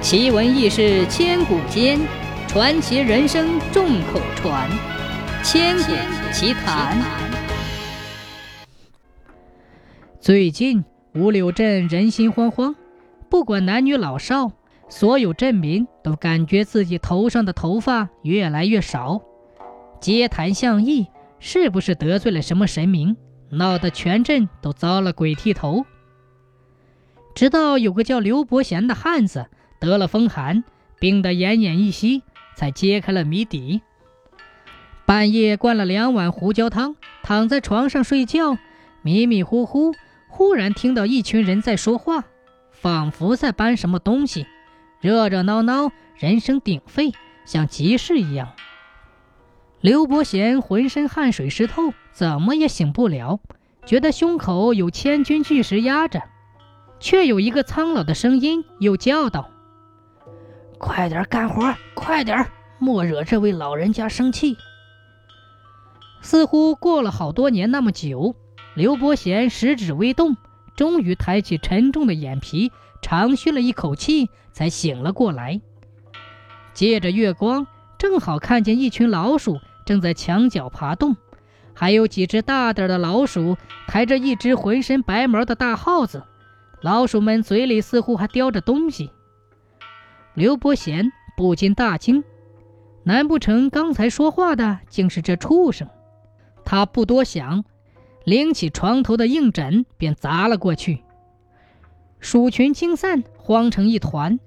奇闻异事千古间，传奇人生众口传。千古奇谈。最近五柳镇人心惶惶，不管男女老少，所有镇民都感觉自己头上的头发越来越少，街谈巷议，是不是得罪了什么神明？闹得全镇都遭了鬼剃头。直到有个叫刘伯贤的汉子得了风寒，病得奄奄一息，才揭开了谜底。半夜灌了两碗胡椒汤，躺在床上睡觉，迷迷糊糊，忽然听到一群人在说话，仿佛在搬什么东西，热热闹闹，人声鼎沸，像集市一样。刘伯贤浑身汗水湿透，怎么也醒不了，觉得胸口有千钧巨石压着，却有一个苍老的声音又叫道：“快点干活，快点，莫惹这位老人家生气。”似乎过了好多年那么久，刘伯贤食指微动，终于抬起沉重的眼皮，长吁了一口气，才醒了过来。借着月光，正好看见一群老鼠。正在墙角爬动，还有几只大点的老鼠抬着一只浑身白毛的大耗子，老鼠们嘴里似乎还叼着东西。刘伯贤不禁大惊，难不成刚才说话的竟是这畜生？他不多想，拎起床头的硬枕便砸了过去。鼠群惊散，慌成一团。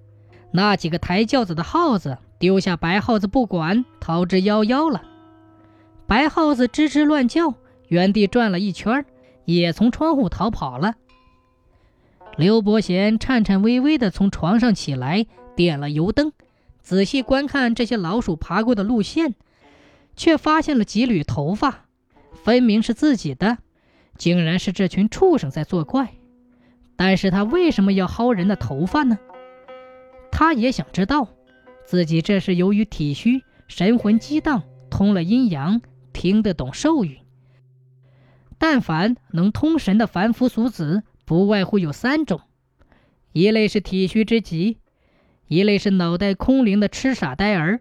那几个抬轿子的耗子丢下白耗子不管，逃之夭夭了。白耗子吱吱乱叫，原地转了一圈，也从窗户逃跑了。刘伯贤颤颤巍巍地从床上起来，点了油灯，仔细观看这些老鼠爬过的路线，却发现了几缕头发，分明是自己的，竟然是这群畜生在作怪。但是他为什么要薅人的头发呢？他也想知道，自己这是由于体虚，神魂激荡，通了阴阳。听得懂兽语，但凡能通神的凡夫俗子，不外乎有三种：一类是体虚之极，一类是脑袋空灵的痴傻呆儿，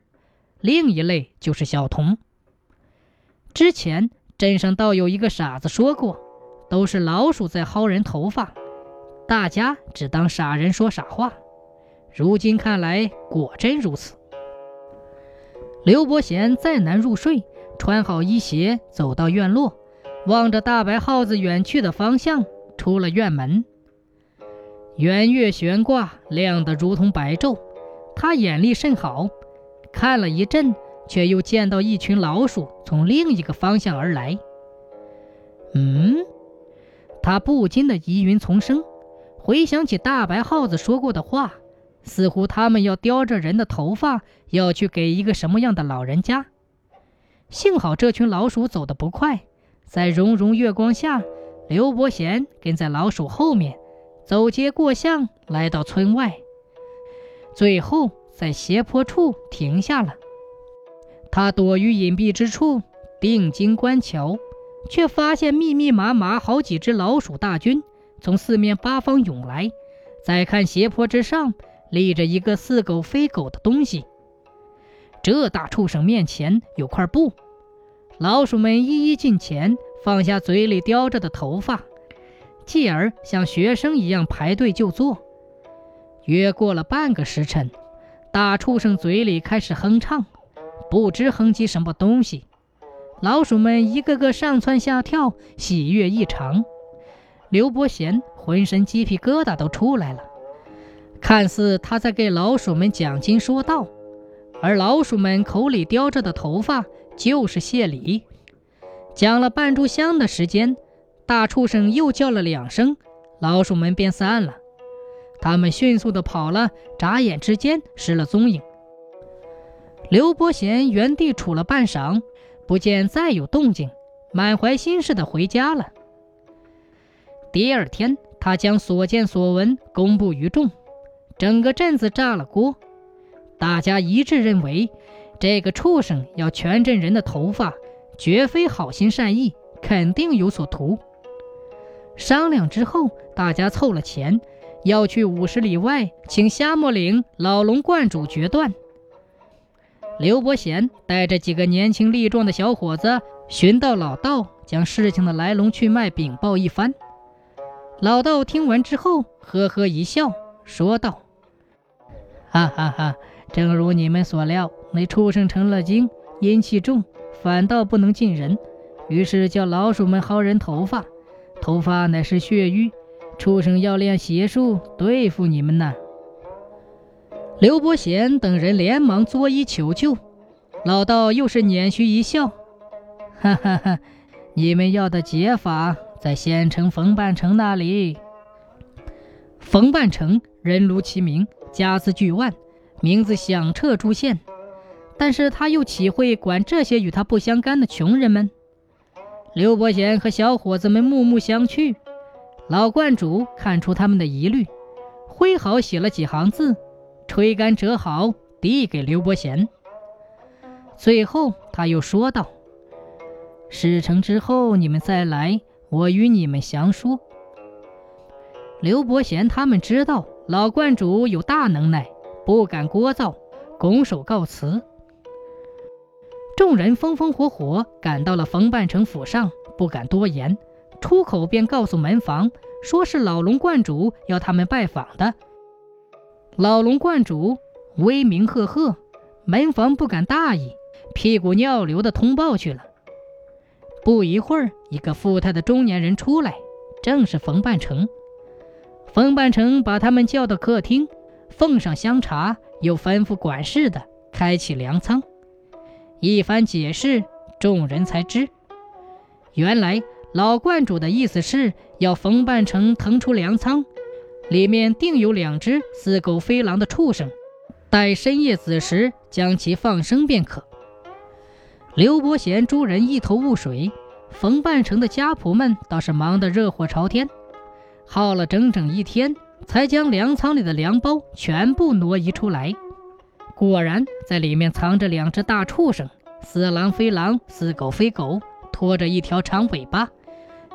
另一类就是小童。之前镇上倒有一个傻子说过，都是老鼠在薅人头发，大家只当傻人说傻话。如今看来，果真如此。刘伯贤再难入睡。穿好衣鞋，走到院落，望着大白耗子远去的方向，出了院门。圆月悬挂，亮得如同白昼。他眼力甚好，看了一阵，却又见到一群老鼠从另一个方向而来。嗯，他不禁的疑云丛生，回想起大白耗子说过的话，似乎他们要叼着人的头发，要去给一个什么样的老人家。幸好这群老鼠走得不快，在融融月光下，刘伯贤跟在老鼠后面，走街过巷，来到村外，最后在斜坡处停下了。他躲于隐蔽之处，定睛观瞧，却发现密密麻麻好几只老鼠大军从四面八方涌来。再看斜坡之上，立着一个似狗非狗的东西。这大畜生面前有块布，老鼠们一一近前，放下嘴里叼着的头发，继而像学生一样排队就坐。约过了半个时辰，大畜生嘴里开始哼唱，不知哼唧什么东西。老鼠们一个个上蹿下跳，喜悦异常。刘伯贤浑身鸡皮疙瘩都出来了，看似他在给老鼠们讲经说道。而老鼠们口里叼着的头发就是谢礼。讲了半炷香的时间，大畜生又叫了两声，老鼠们便散了。他们迅速地跑了，眨眼之间失了踪影。刘伯贤原地杵了半晌，不见再有动静，满怀心事地回家了。第二天，他将所见所闻公布于众，整个镇子炸了锅。大家一致认为，这个畜生要全镇人的头发，绝非好心善意，肯定有所图。商量之后，大家凑了钱，要去五十里外，请夏末岭老龙观主决断。刘伯贤带着几个年轻力壮的小伙子寻到老道，将事情的来龙去脉禀报一番。老道听完之后，呵呵一笑，说道：“哈哈哈，正如你们所料，那畜生成了精，阴气重，反倒不能近人，于是叫老鼠们薅人头发。头发乃是血瘀，畜生要练邪术对付你们呢。”刘伯贤等人连忙作揖求救，老道又是捻须一笑：“哈哈哈，你们要的解法在县城冯半城那里。冯半城人如其名，家资巨万，名字响彻诸县。但是他又岂会管这些与他不相干的穷人们？”刘伯贤和小伙子们目目相觑，老观主看出他们的疑虑，挥毫写了几行字。吹干折好，递给刘伯贤。最后，他又说道：“事成之后，你们再来，我与你们详说。”刘伯贤他们知道老观主有大能耐，不敢聒噪，拱手告辞。众人风风火火赶到了冯半城府上，不敢多言，出口便告诉门房，说是老龙观主要他们拜访的。老龙观主威名赫赫，门房不敢大意，屁股尿流的通报去了。不一会儿，一个富态的中年人出来，正是冯半城。冯半城把他们叫到客厅，奉上香茶，又吩咐管事的开启粮仓。一番解释，众人才知，原来老观主的意思是要冯半城腾出粮仓。里面定有两只似狗非狼的畜生，待深夜子时将其放生便可。刘伯贤诸人一头雾水，冯半城的家仆们倒是忙得热火朝天，耗了整整一天，才将粮仓里的粮包全部挪移出来。果然，在里面藏着两只大畜生，似狼非狼，似狗非狗，拖着一条长尾巴。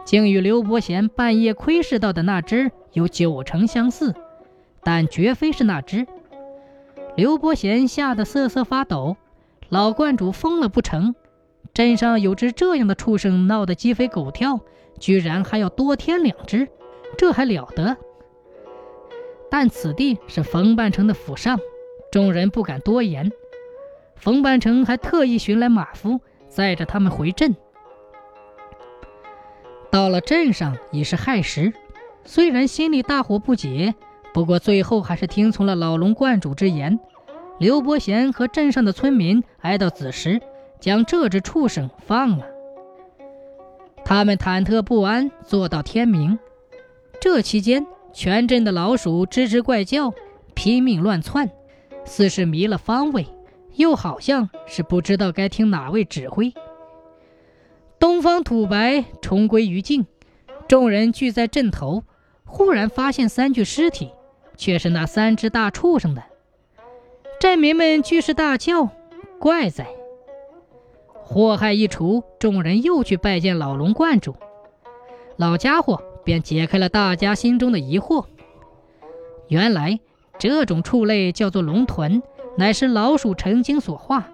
竟与刘伯贤半夜窥视到的那只有九成相似，但绝非是那只。刘伯贤吓得瑟瑟发抖，老观主疯了不成？镇上有只这样的畜生，闹得鸡飞狗跳，居然还要多添两只，这还了得？但此地是冯半城的府上，众人不敢多言。冯半城还特意寻来马夫，载着他们回镇。到了镇上已是亥时，虽然心里大惑不解，不过最后还是听从了老龙观主之言。刘伯贤和镇上的村民挨到子时，将这只畜生放了。他们忐忑不安，坐到天明。这期间，全镇的老鼠吱吱怪叫，拼命乱窜，似是迷了方位，又好像是不知道该听哪位指挥。东方土白重归于静，众人聚在镇头，忽然发现三具尸体，却是那三只大畜生的。镇民们俱是大叫：“怪哉！”祸害一除，众人又去拜见老龙观主，老家伙便解开了大家心中的疑惑。原来这种畜类叫做龙豚，乃是老鼠成精所化，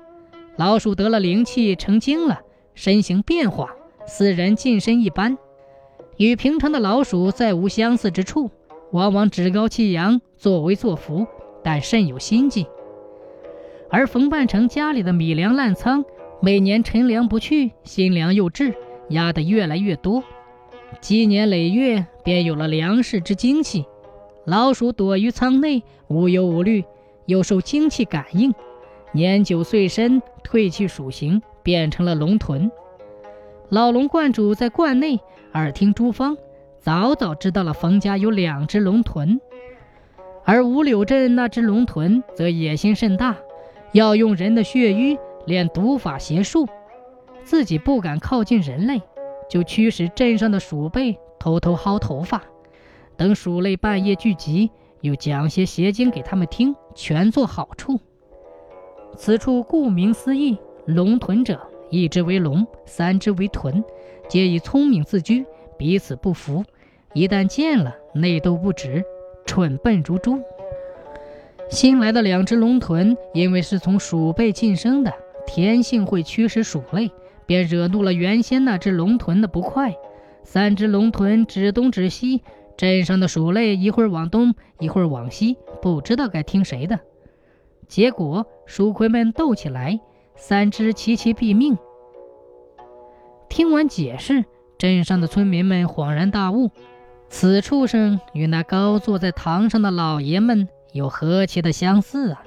老鼠得了灵气成精了。身形变化，似人近身一般，与平常的老鼠再无相似之处，往往趾高气扬，作威作福，但甚有心计。而冯半城家里的米粮烂仓，每年陈粮不去，新粮又滞，压得越来越多，积年累月，便有了粮食之精气。老鼠躲于仓内，无忧无虑，又受精气感应，年久岁深，褪去鼠形。变成了龙豚。老龙观主在观内耳听诸方，早早知道了冯家有两只龙豚，而五柳镇那只龙豚则野心甚大，要用人的血瘀练毒法邪术，自己不敢靠近人类，就驱使镇上的鼠辈偷偷薅头发，等鼠类半夜聚集，又讲些邪经给他们听，全做好处。此处顾名思义。龙豚者，一只为龙，三只为豚，皆以聪明自居，彼此不服。一旦见了，内斗不止，蠢笨如猪。新来的两只龙豚，因为是从鼠辈晋升的，天性会驱使鼠类，便惹怒了原先那只龙豚的不快。三只龙豚指东指西，镇上的鼠类一会儿往东，一会儿往西，不知道该听谁的。结果鼠魁们斗起来，三只齐齐毙命。听完解释，镇上的村民们恍然大悟：此畜生与那高坐在堂上的老爷们有何其的相似啊！